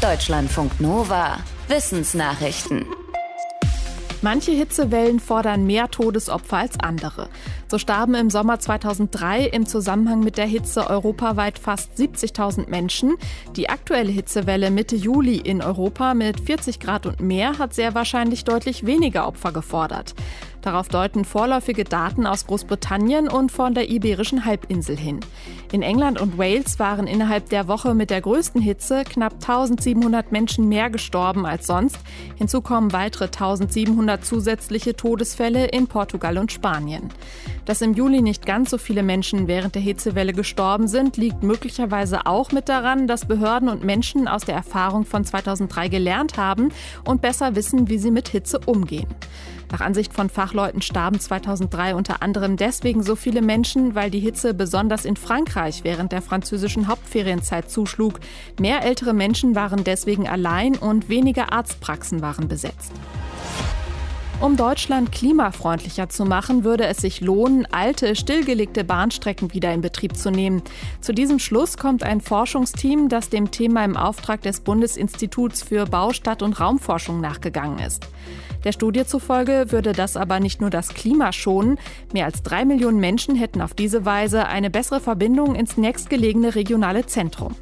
Deutschlandfunk Nova. Wissensnachrichten. Manche Hitzewellen fordern mehr Todesopfer als andere. So starben im Sommer 2003 im Zusammenhang mit der Hitze europaweit fast 70.000 Menschen. Die aktuelle Hitzewelle Mitte Juli in Europa mit 40 Grad und mehr hat sehr wahrscheinlich deutlich weniger Opfer gefordert. Darauf deuten vorläufige Daten aus Großbritannien und von der Iberischen Halbinsel hin. In England und Wales waren innerhalb der Woche mit der größten Hitze knapp 1700 Menschen mehr gestorben als sonst. Hinzu kommen weitere 1700 zusätzliche Todesfälle in Portugal und Spanien. Dass im Juli nicht ganz so viele Menschen während der Hitzewelle gestorben sind, liegt möglicherweise auch mit daran, dass Behörden und Menschen aus der Erfahrung von 2003 gelernt haben und besser wissen, wie sie mit Hitze umgehen. Nach Ansicht von Fachleuten starben 2003 unter anderem deswegen so viele Menschen, weil die Hitze besonders in Frankreich während der französischen Hauptferienzeit zuschlug. Mehr ältere Menschen waren deswegen allein und weniger Arztpraxen waren besetzt. Um Deutschland klimafreundlicher zu machen, würde es sich lohnen, alte, stillgelegte Bahnstrecken wieder in Betrieb zu nehmen. Zu diesem Schluss kommt ein Forschungsteam, das dem Thema im Auftrag des Bundesinstituts für Bau, Stadt und Raumforschung nachgegangen ist. Der Studie zufolge würde das aber nicht nur das Klima schonen. Mehr als drei Millionen Menschen hätten auf diese Weise eine bessere Verbindung ins nächstgelegene regionale Zentrum.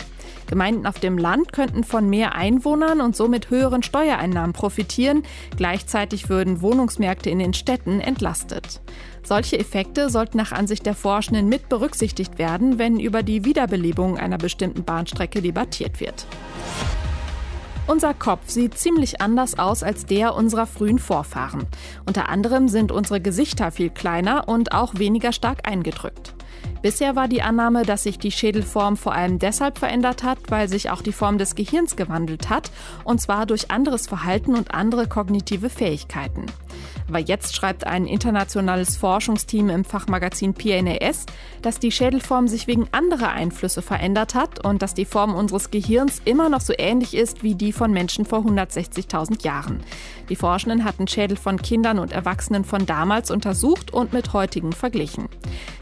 Gemeinden auf dem Land könnten von mehr Einwohnern und somit höheren Steuereinnahmen profitieren. Gleichzeitig würden Wohnungsmärkte in den Städten entlastet. Solche Effekte sollten nach Ansicht der Forschenden mit berücksichtigt werden, wenn über die Wiederbelebung einer bestimmten Bahnstrecke debattiert wird. Unser Kopf sieht ziemlich anders aus als der unserer frühen Vorfahren. Unter anderem sind unsere Gesichter viel kleiner und auch weniger stark eingedrückt. Bisher war die Annahme, dass sich die Schädelform vor allem deshalb verändert hat, weil sich auch die Form des Gehirns gewandelt hat, und zwar durch anderes Verhalten und andere kognitive Fähigkeiten. Aber jetzt schreibt ein internationales Forschungsteam im Fachmagazin PNAS, dass die Schädelform sich wegen anderer Einflüsse verändert hat und dass die Form unseres Gehirns immer noch so ähnlich ist wie die von Menschen vor 160.000 Jahren. Die Forschenden hatten Schädel von Kindern und Erwachsenen von damals untersucht und mit heutigen verglichen.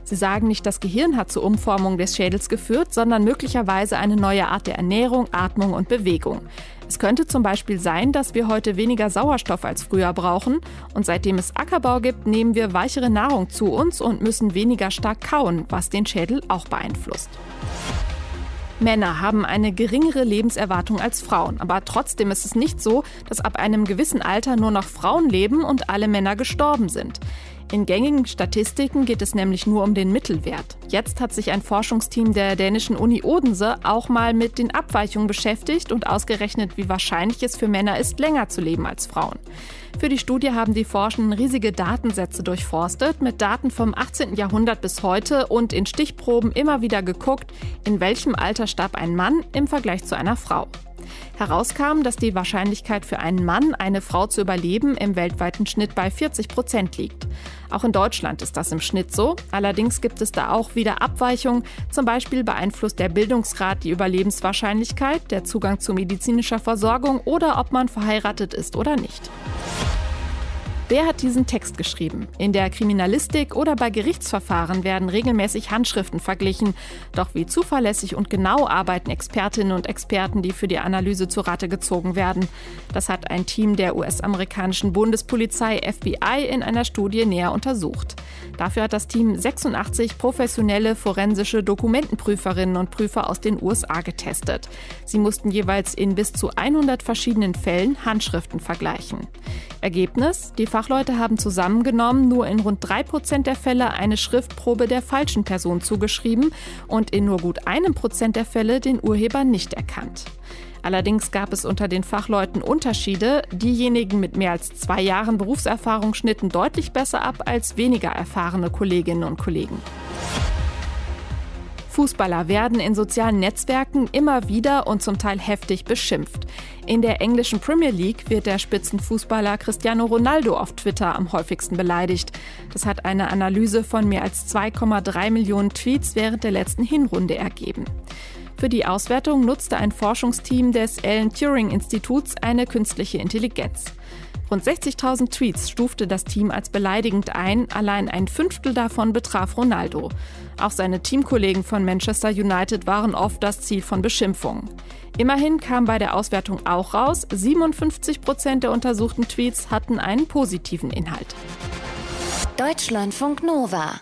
Sie sagen nicht, das Gehirn hat zur Umformung des Schädels geführt, sondern möglicherweise eine neue Art der Ernährung, Atmung und Bewegung. Es könnte zum Beispiel sein, dass wir heute weniger Sauerstoff als früher brauchen und seitdem es Ackerbau gibt, nehmen wir weichere Nahrung zu uns und müssen weniger stark kauen, was den Schädel auch beeinflusst. Männer haben eine geringere Lebenserwartung als Frauen, aber trotzdem ist es nicht so, dass ab einem gewissen Alter nur noch Frauen leben und alle Männer gestorben sind. In gängigen Statistiken geht es nämlich nur um den Mittelwert. Jetzt hat sich ein Forschungsteam der dänischen Uni Odense auch mal mit den Abweichungen beschäftigt und ausgerechnet, wie wahrscheinlich es für Männer ist, länger zu leben als Frauen. Für die Studie haben die Forschenden riesige Datensätze durchforstet, mit Daten vom 18. Jahrhundert bis heute und in Stichproben immer wieder geguckt, in welchem Alter starb ein Mann im Vergleich zu einer Frau. Herauskam, dass die Wahrscheinlichkeit für einen Mann, eine Frau zu überleben, im weltweiten Schnitt bei 40 Prozent liegt. Auch in Deutschland ist das im Schnitt so. Allerdings gibt es da auch wieder Abweichungen. Zum Beispiel beeinflusst der Bildungsgrad die Überlebenswahrscheinlichkeit, der Zugang zu medizinischer Versorgung oder ob man verheiratet ist oder nicht. Wer hat diesen Text geschrieben? In der Kriminalistik oder bei Gerichtsverfahren werden regelmäßig Handschriften verglichen. Doch wie zuverlässig und genau arbeiten Expertinnen und Experten, die für die Analyse zu Rate gezogen werden? Das hat ein Team der US-amerikanischen Bundespolizei FBI in einer Studie näher untersucht. Dafür hat das Team 86 professionelle forensische Dokumentenprüferinnen und Prüfer aus den USA getestet. Sie mussten jeweils in bis zu 100 verschiedenen Fällen Handschriften vergleichen. Ergebnis? Die Fachleute haben zusammengenommen nur in rund drei Prozent der Fälle eine Schriftprobe der falschen Person zugeschrieben und in nur gut einem Prozent der Fälle den Urheber nicht erkannt. Allerdings gab es unter den Fachleuten Unterschiede. Diejenigen mit mehr als zwei Jahren Berufserfahrung schnitten deutlich besser ab als weniger erfahrene Kolleginnen und Kollegen. Fußballer werden in sozialen Netzwerken immer wieder und zum Teil heftig beschimpft. In der englischen Premier League wird der Spitzenfußballer Cristiano Ronaldo auf Twitter am häufigsten beleidigt. Das hat eine Analyse von mehr als 2,3 Millionen Tweets während der letzten Hinrunde ergeben. Für die Auswertung nutzte ein Forschungsteam des Alan Turing Instituts eine künstliche Intelligenz. Rund 60.000 Tweets stufte das Team als beleidigend ein, allein ein Fünftel davon betraf Ronaldo. Auch seine Teamkollegen von Manchester United waren oft das Ziel von Beschimpfungen. Immerhin kam bei der Auswertung auch raus, 57 Prozent der untersuchten Tweets hatten einen positiven Inhalt. Deutschlandfunk Nova